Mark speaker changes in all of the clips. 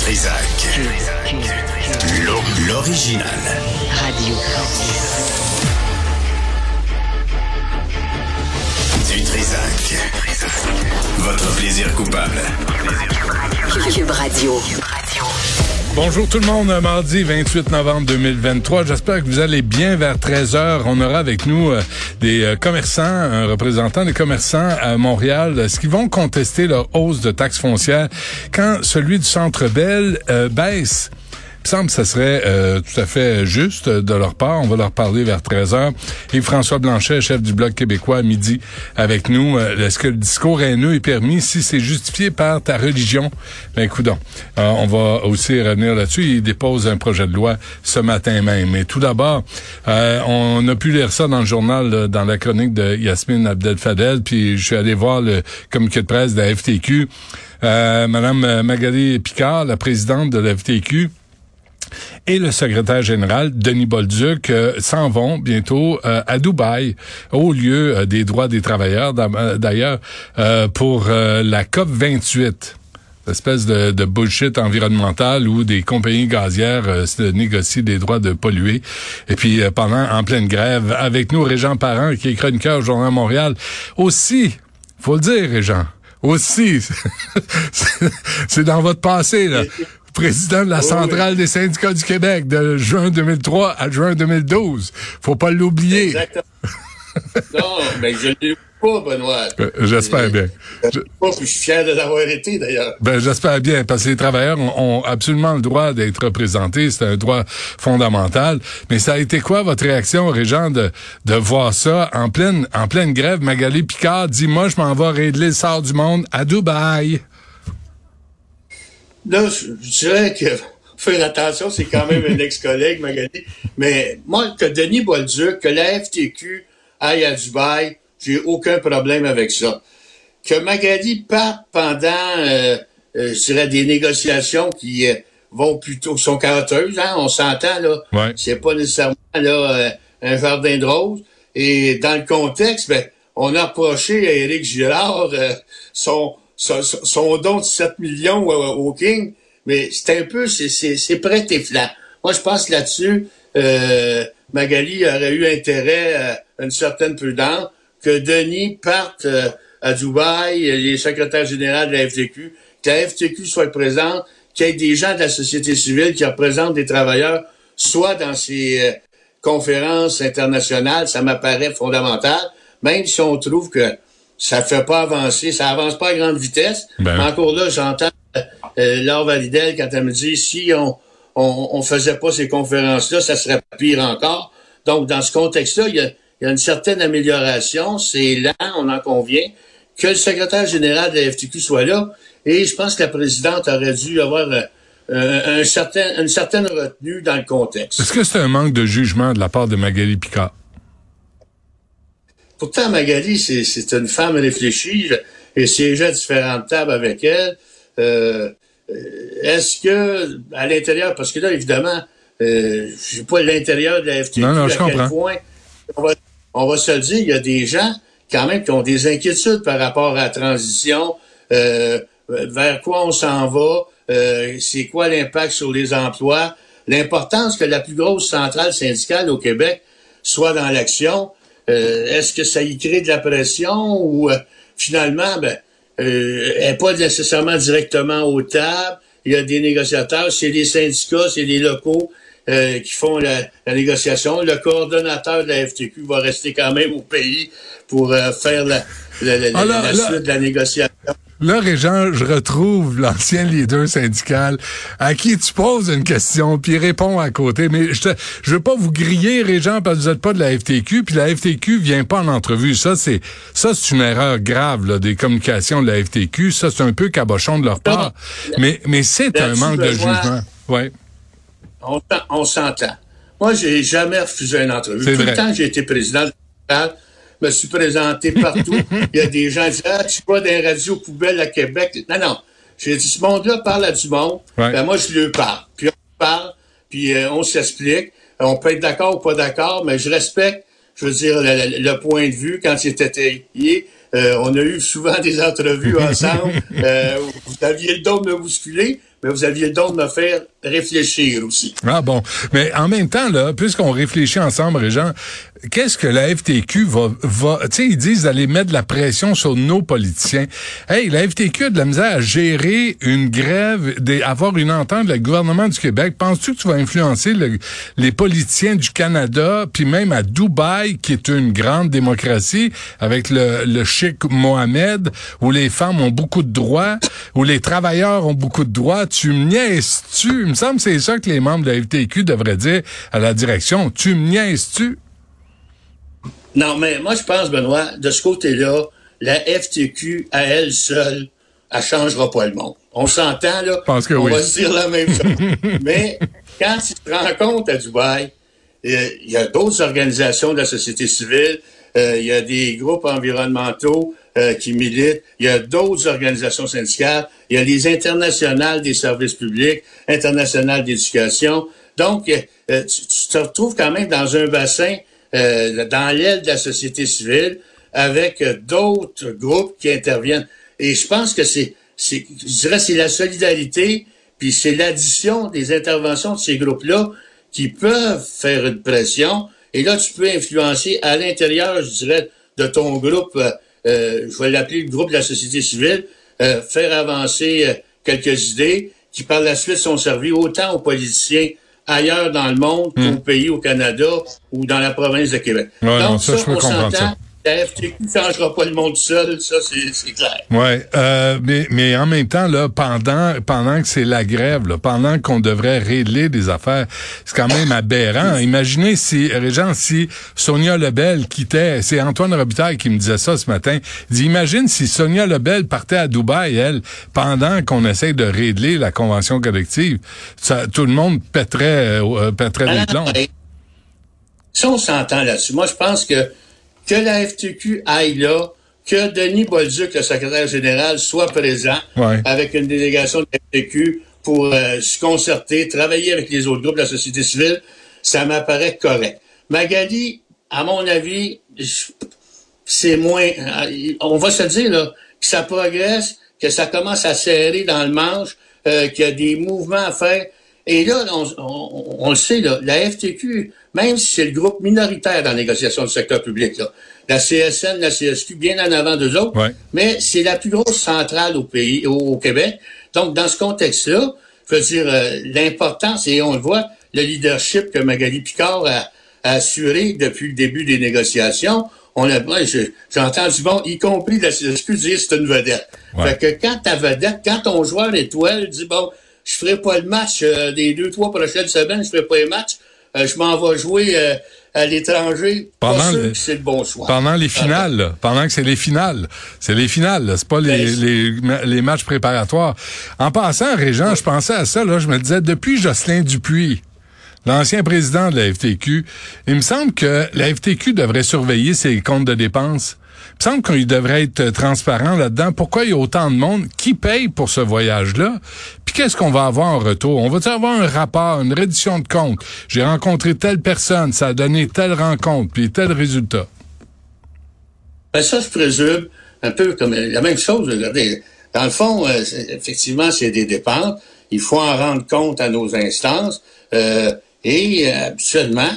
Speaker 1: Trisac. L'original.
Speaker 2: Radio.
Speaker 1: Du Trisac. Votre plaisir coupable.
Speaker 2: Cube Radio.
Speaker 3: Bonjour tout le monde, mardi 28 novembre 2023. J'espère que vous allez bien vers 13h. On aura avec nous euh, des euh, commerçants, un représentant des commerçants à Montréal, euh, ce qui vont contester leur hausse de taxes foncières quand celui du Centre Bell baisse. Il me semble que ça serait euh, tout à fait juste de leur part. On va leur parler vers 13 heures. Et François Blanchet, chef du Bloc québécois, à midi avec nous. Euh, est-ce que le discours haineux est permis? Si c'est justifié par ta religion? Ben, écoute, euh, on va aussi revenir là-dessus. Il dépose un projet de loi ce matin même. Mais tout d'abord, on a pu lire ça dans le journal, dans la chronique de Yasmine Abdel-Fadel, puis je suis allé voir le communiqué de presse de la FTQ. Madame Magali Picard, la présidente de la FTQ, et le secrétaire général, Denis Bolduc, euh, s'en vont bientôt euh, à Dubaï, au lieu euh, des droits des travailleurs, d'ailleurs, pour la COP 28 espèce de, bullshit environnemental où des compagnies gazières se négocient des droits de polluer. Et puis pendant en pleine grève, avec nous Régent Parent, qui est chroniqueur au Journal Montréal. Aussi, faut le dire, Régent, aussi, c'est dans votre passé, là président de la centrale des syndicats du Québec de juin 2003 à juin 2012. Faut pas l'oublier.
Speaker 4: Exactement. non, mais je l'ai pas, Benoît.
Speaker 3: Euh, j'espère bien.
Speaker 4: Je, pas, puis je suis fier de l'avoir été, d'ailleurs.
Speaker 3: Ben, j'espère bien, parce que les travailleurs ont, absolument le droit d'être représentés. C'est un droit fondamental. Mais ça a été quoi votre réaction, Régent, de, de voir ça en pleine, en pleine grève? Magali Picard dit, moi, je m'en vais régler le sort du monde à Dubaï.
Speaker 4: Là, je, dirais que faire attention, c'est quand même un ex-collègue, Magali. Mais moi, que Denis Bolduc, que la FTQ aille à Dubaï, j'ai aucun problème avec ça. Que Magali parte pendant, euh, euh, je dirais, des négociations qui euh, vont plutôt, sont carotteuses, hein, on s'entend, là.
Speaker 3: Ouais.
Speaker 4: C'est pas nécessairement, là, un jardin de roses. Et dans le contexte, ben, on a approché à Éric Girard son, son, don de 7 millions au, King, mais c'est un peu, c'est prêt et flat. Moi, je pense là-dessus, euh, Magali aurait eu intérêt à une certaine prudence que Denis parte euh, à Dubaï, les secrétaires généraux de la FTQ, que la FTQ soit présente, qu'il y ait des gens de la société civile qui représentent des travailleurs, soit dans ces euh, conférences internationales, ça m'apparaît fondamental, même si on trouve que ça fait pas avancer, ça avance pas à grande vitesse.
Speaker 3: Ben
Speaker 4: encore là, j'entends euh, Laure Validel quand elle me dit si on, on, on faisait pas ces conférences-là, ça serait pire encore. Donc, dans ce contexte-là, il y a, y a, une certaine amélioration. C'est lent, on en convient. Que le secrétaire général de la FTQ soit là. Et je pense que la présidente aurait dû avoir euh, un certain, une certaine retenue dans le contexte.
Speaker 3: Est-ce que c'est un manque de jugement de la part de Magali Picard?
Speaker 4: Pourtant, Magali, c'est une femme réfléchie et siégeait à différentes tables avec elle. Euh, Est-ce que, à l'intérieur, parce que là, évidemment, euh, je sais pas l'intérieur de la FTQ,
Speaker 3: non, non,
Speaker 4: à quel point, on va, on va, se le dire, il y a des gens, quand même, qui ont des inquiétudes par rapport à la transition, euh, vers quoi on s'en va, euh, c'est quoi l'impact sur les emplois, l'importance que la plus grosse centrale syndicale au Québec soit dans l'action, est-ce que ça y crée de la pression ou euh, finalement, ben, euh, elle n'est pas nécessairement directement aux tables. Il y a des négociateurs, c'est les syndicats, c'est les locaux qui font la, négociation. Le coordonnateur de la FTQ va rester quand même au pays pour faire la, la suite de la négociation.
Speaker 3: Là, Régent, je retrouve l'ancien leader syndical à qui tu poses une question, puis il répond à côté. Mais je, te, je veux pas vous griller, Régent, parce que vous n'êtes pas de la FTQ, puis la FTQ vient pas en entrevue. Ça, c'est ça, c'est une erreur grave là, des communications de la FTQ. Ça, c'est un peu cabochon de leur part. Mais, mais c'est un manque de jugement. Ouais.
Speaker 4: On, on s'entend. Moi, j'ai jamais refusé une entrevue. Tout
Speaker 3: vrai.
Speaker 4: le temps j'ai été président de me suis présenté partout. Il y a des gens qui disent Ah, tu vas les radios poubelles à Québec. Non, non. J'ai dit ce monde-là parle à du monde.
Speaker 3: Ouais.
Speaker 4: Ben, moi, je lui parle. Puis on parle, puis euh, on s'explique. On peut être d'accord ou pas d'accord, mais je respecte, je veux dire, le, le point de vue quand il était euh, on a eu souvent des entrevues ensemble. euh, vous aviez le dos de me bousculer, mais vous aviez le don de me faire réfléchir aussi.
Speaker 3: Ah bon. Mais en même temps, là, puisqu'on réfléchit ensemble, Régent, qu'est-ce que la FTQ va, va tu sais, ils disent d'aller mettre de la pression sur nos politiciens. Hey, la FTQ a de la misère à gérer une grève, avoir une entente avec le gouvernement du Québec. Penses-tu que tu vas influencer les politiciens du Canada, puis même à Dubaï, qui est une grande démocratie, avec le, le chic Mohamed, où les femmes ont beaucoup de droits, où les travailleurs ont beaucoup de droits, tu me niaises-tu? Il me semble que c'est ça que les membres de la FTQ devraient dire à la direction. Tu me niaises-tu?
Speaker 4: Non, mais moi, je pense, Benoît, de ce côté-là, la FTQ, à elle seule, elle changera pas le monde. On s'entend, là?
Speaker 3: Pense que
Speaker 4: on
Speaker 3: oui.
Speaker 4: va se dire la même chose. mais quand tu te rends compte à Dubaï, euh, il y a d'autres organisations de la société civile, euh, il y a des groupes environnementaux euh, qui militent, il y a d'autres organisations syndicales, il y a les internationales des services publics, internationales d'éducation. Donc, tu, tu, te retrouves quand même dans un bassin, dans l'aile de la société civile, avec d'autres groupes qui interviennent. Et je pense que c'est, c'est je dirais, c'est la solidarité, puis c'est l'addition des interventions de ces groupes-là qui peuvent faire une pression. Et là, tu peux influencer à l'intérieur, je dirais, de ton groupe, euh, je vais l'appeler le groupe de la société civile, euh, faire avancer euh, quelques idées qui par la suite sont servies autant aux politiciens ailleurs dans le monde qu'au pays, au Canada ou dans la province de Québec.
Speaker 3: Ouais,
Speaker 4: Donc
Speaker 3: non, ça,
Speaker 4: ça,
Speaker 3: je peux
Speaker 4: on
Speaker 3: comprendre ça.
Speaker 4: La FTQ ne changera pas le monde seul, ça c'est clair.
Speaker 3: Ouais, euh, mais mais en même temps là, pendant pendant que c'est la grève, là, pendant qu'on devrait régler des affaires, c'est quand même aberrant. Imaginez si Régent, si Sonia Lebel quittait, c'est Antoine Robitaille qui me disait ça ce matin. Il dit imagine si Sonia Lebel partait à Dubaï, elle, pendant qu'on essaye de régler la convention collective, ça, tout le monde pèterait euh, pèterait des plombs.
Speaker 4: Si on s'entend là-dessus, moi je pense que que la FTQ aille là, que Denis Bolduc, le secrétaire général, soit présent
Speaker 3: ouais.
Speaker 4: avec une délégation de la FTQ pour euh, se concerter, travailler avec les autres groupes de la société civile, ça m'apparaît correct. Magali, à mon avis, c'est moins... On va se dire là, que ça progresse, que ça commence à serrer dans le manche, euh, qu'il y a des mouvements à faire. Et là, on, on, on le sait, là, la FTQ, même si c'est le groupe minoritaire dans la négociation du secteur public, là, la CSN, la CSQ, bien en avant d'eux autres,
Speaker 3: ouais.
Speaker 4: mais c'est la plus grosse centrale au pays, au, au Québec. Donc, dans ce contexte-là, je veux dire, euh, l'importance, et on le voit, le leadership que Magali Picard a, a assuré depuis le début des négociations, on a, j'ai entendu bon, y compris la CSQ, dire c'est une vedette.
Speaker 3: Ouais.
Speaker 4: Fait que quand ta vedette, quand ton joueur étoile dit bon, je ferai pas le match euh, des deux, trois prochaines semaines, je ferai pas les matchs, euh, je m'en vais jouer euh, à l'étranger.
Speaker 3: Pendant le-
Speaker 4: c'est le bon choix.
Speaker 3: Pendant les finales, là. pendant que c'est les finales. C'est les finales, c'est pas les,
Speaker 4: Ben,
Speaker 3: les, les matchs préparatoires. En passant, Régent, je pensais à ça, là, je me disais, depuis Jocelyn Dupuis, l'ancien président de la FTQ, il me semble que la FTQ devrait surveiller ses comptes de dépenses. Il me semble qu'il devrait être transparent là-dedans. Pourquoi il y a autant de monde qui paye pour ce voyage-là? Puis qu'est-ce qu'on va avoir en retour? On va avoir un rapport, une reddition de compte? J'ai rencontré telle personne, ça a donné telle rencontre, puis tel résultat.
Speaker 4: Ben ça, je présume, un peu comme la même chose. Regardez, dans le fond, euh, effectivement, c'est des dépenses. Il faut en rendre compte à nos instances. euh, et euh, habituellement,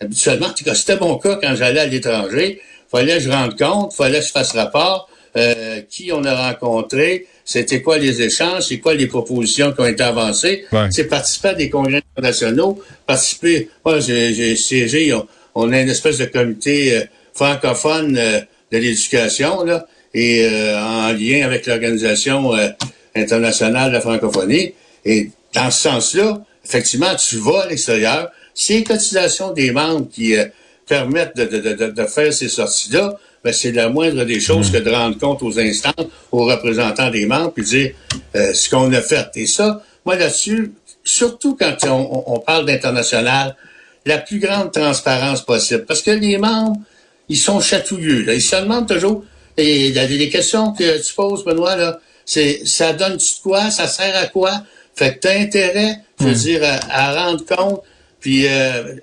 Speaker 4: habituellement, en tout cas, c'était mon cas quand j'allais à l'étranger, fallait que je rende compte, fallait que je fasse rapport, euh, qui on a rencontré, c'était quoi les échanges, c'est quoi les propositions qui ont été avancées.
Speaker 3: Ouais.
Speaker 4: C'est participer à des congrès internationaux, participer, moi j'ai siégé, on, on a une espèce de comité euh, francophone euh, de l'éducation, là, et euh, en lien avec l'Organisation euh, internationale de la francophonie. Et dans ce sens-là, effectivement, tu vas à l'extérieur. C'est les cotisations des membres qui permettent de, de, de, de faire ces sorties-là. Ben, c'est la moindre des choses que de rendre compte aux instances, aux représentants des membres, puis dire euh, ce qu'on a fait. Et ça, moi là-dessus, surtout quand on, on- parle d'international, la plus grande transparence possible. Parce que les membres, ils sont chatouilleux. Là. Ils se demandent toujours. Et la- les questions que tu poses, Benoît, là, c'est ça donne tu de quoi, ça sert à quoi? Fait que t'as intérêt, je veux dire, à, à rendre compte, puis euh,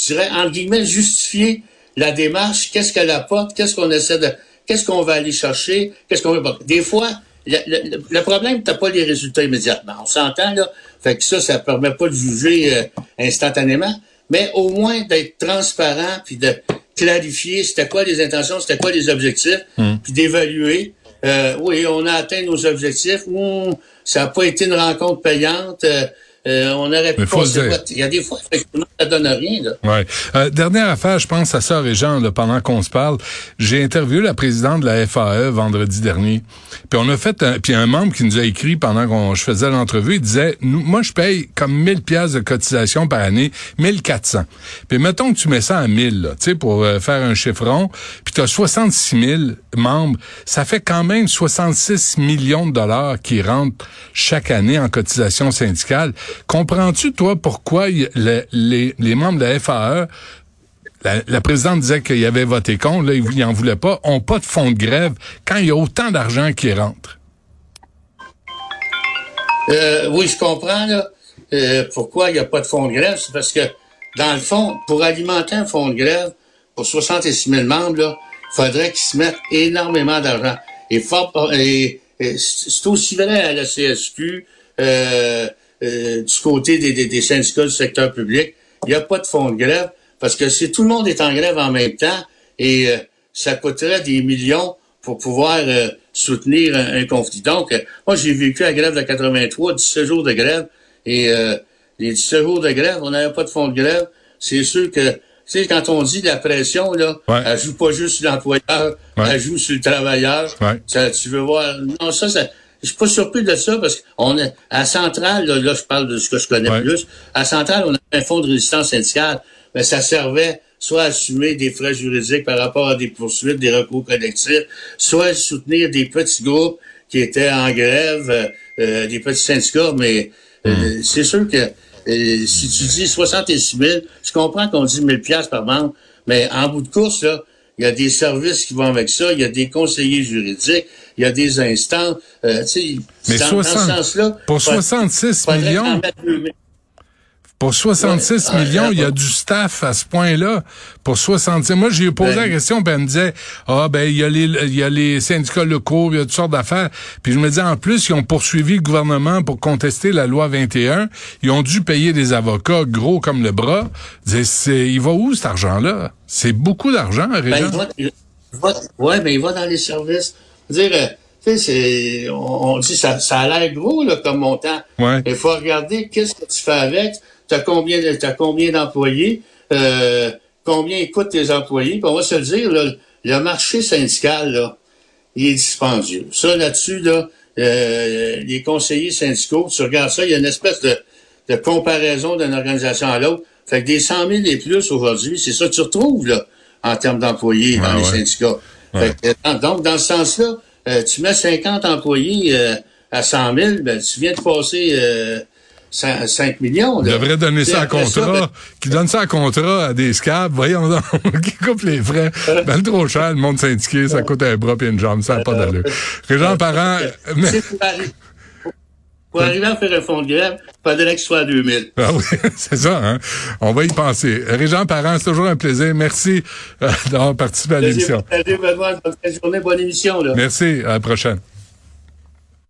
Speaker 4: je dirais, entre guillemets, justifier la démarche, qu'est-ce qu'elle apporte, qu'est-ce qu'on essaie de. Qu'est-ce qu'on va aller chercher? Qu'est-ce qu'on veut. Des fois, le, le, le problème, t'as pas les résultats immédiatement. On s'entend, là. Fait que ça, ça permet pas de juger euh, instantanément, mais au moins d'être transparent puis de clarifier c'était quoi les intentions, c'était quoi les objectifs,
Speaker 3: Hmm.
Speaker 4: puis d'évaluer. Euh, oui, on a atteint nos objectifs. ou ça n'a pas été une rencontre payante. euh, euh, on aurait pu
Speaker 3: le
Speaker 4: passer votre- Il y a des fois, effectivement, ça donne rien. Là.
Speaker 3: Ouais. Euh, dernière affaire, je pense à Sœur et Jean, là, pendant qu'on se parle. J'ai interviewé la présidente de la FAE vendredi dernier. Puis on a fait un, puis un membre qui nous a écrit pendant qu'on je faisais l'entrevue, il disait nous, moi je paye comme 1000 pièces de cotisation par année, 1400. Puis mettons que tu mets ça à 1000 là, tu sais pour euh, faire un chiffron, puis tu as 66 000 membres, ça fait quand même 66 millions de dollars qui rentrent chaque année en cotisation syndicale. Comprends-tu toi pourquoi les, membres de la FAE la, présidente disait qu'il avait voté contre, là, il n'en voulait pas, ont pas de fonds de grève quand il y a autant d'argent qui rentre?
Speaker 4: Euh, oui, je comprends là, euh, pourquoi il n'y a pas de fonds de grève? C'est parce que, dans le fond, pour alimenter un fonds de grève, pour 66 000 membres, là, il faudrait qu'ils se mettent énormément d'argent. Et, et, et c'est aussi vrai à la CSQ, euh, euh, du côté des, des, des syndicats du secteur public. Il n'y a pas de fonds de grève parce que si tout le monde est en grève en même temps et euh, ça coûterait des millions pour pouvoir euh, soutenir un, un conflit. Donc, euh, moi, j'ai vécu la grève de 83, 17 jours de grève, et euh, les 17 jours de grève, on n'avait pas de fonds de grève. C'est sûr que, tu sais, quand on dit la pression, là,
Speaker 3: Ouais.
Speaker 4: elle joue pas juste sur l'employeur,
Speaker 3: Ouais.
Speaker 4: elle joue sur le travailleur.
Speaker 3: Ouais.
Speaker 4: Ça, tu veux voir... Non, ça, ça je suis pas surpris de ça parce qu'on est à Centrale, là, là, je parle de ce que je connais
Speaker 3: Ouais.
Speaker 4: plus. À Centrale, on a un fonds de résistance syndicale, mais ça servait soit à assumer des frais juridiques par rapport à des poursuites, des recours collectifs, soit à soutenir des petits groupes qui étaient en grève, euh, euh, des petits syndicats, mais euh, c'est sûr que euh, si tu dis 66 000, je comprends qu'on dit 1000 pièces par membre, mais en bout de course, là, il y a des services qui vont avec ça, il y a des conseillers juridiques, il y a des instances, euh, tu sais,
Speaker 3: Mais
Speaker 4: dans, dans
Speaker 3: 60
Speaker 4: ce sens-là,
Speaker 3: pour
Speaker 4: faudrait-
Speaker 3: 66
Speaker 4: faudrait
Speaker 3: millions,
Speaker 4: en mettre 2000.
Speaker 3: Pour 66
Speaker 4: Ouais.
Speaker 3: millions, il y a du staff à ce point-là. Pour 66, moi j'ai posé
Speaker 4: Ben.
Speaker 3: la question, puis elle me disait, ah ben il y a les il y a les syndicats locaux, il y a toutes sortes d'affaires. Puis je me disais en plus, ils ont poursuivi le gouvernement pour contester la loi 21. Ils ont dû payer des avocats gros comme le bras. Je disais, c'est, il va où cet argent-là? C'est beaucoup d'argent,
Speaker 4: Ben,
Speaker 3: Régent.
Speaker 4: il va, il va- ouais, mais il va dans les services. Dire, euh, tu sais, c'est, on, on dit ça, ça a l'air gros là, comme montant.
Speaker 3: Ouais.
Speaker 4: Il faut regarder qu'est-ce que tu fais avec. T'as combien, de- t'as combien d'employés, euh, combien coûtent tes employés? Puis on va se le dire, là, le marché syndical, là, il est dispendieux. Ça, là-dessus, là, euh, les conseillers syndicaux, tu regardes ça, il y a une espèce de, de comparaison d'une organisation à l'autre. Fait que des 100 000 et plus aujourd'hui, c'est ça que tu retrouves, là, en termes d'employés dans les
Speaker 3: ouais.
Speaker 4: syndicats.
Speaker 3: Ouais.
Speaker 4: Fait que, dans- donc, dans ce sens-là, euh, tu mets 50 employés euh, à 100 000, ben, tu viens de passer euh, 5, 5 millions.
Speaker 3: Il
Speaker 4: là.
Speaker 3: devrait donner ça à contrat,
Speaker 4: ben,
Speaker 3: qui donne ça à contrat à des scabs, voyons donc, qui coupe les frais. Ben, trop cher, le monde syndiqué, ça coûte un bras et une jambe, ça n'a pas d'allure. Régent Parent, mais-
Speaker 4: pour, arri- pour arriver à faire un fonds de grève, il faudrait que ce soit à 2000.
Speaker 3: ah oui, c'est ça, hein? On va y penser. Régent Parent, c'est toujours un plaisir. Merci euh, d'avoir participé à l'émission.
Speaker 4: Salut, Benoît. Bonne journée, bonne émission. Là.
Speaker 3: Merci, à la prochaine.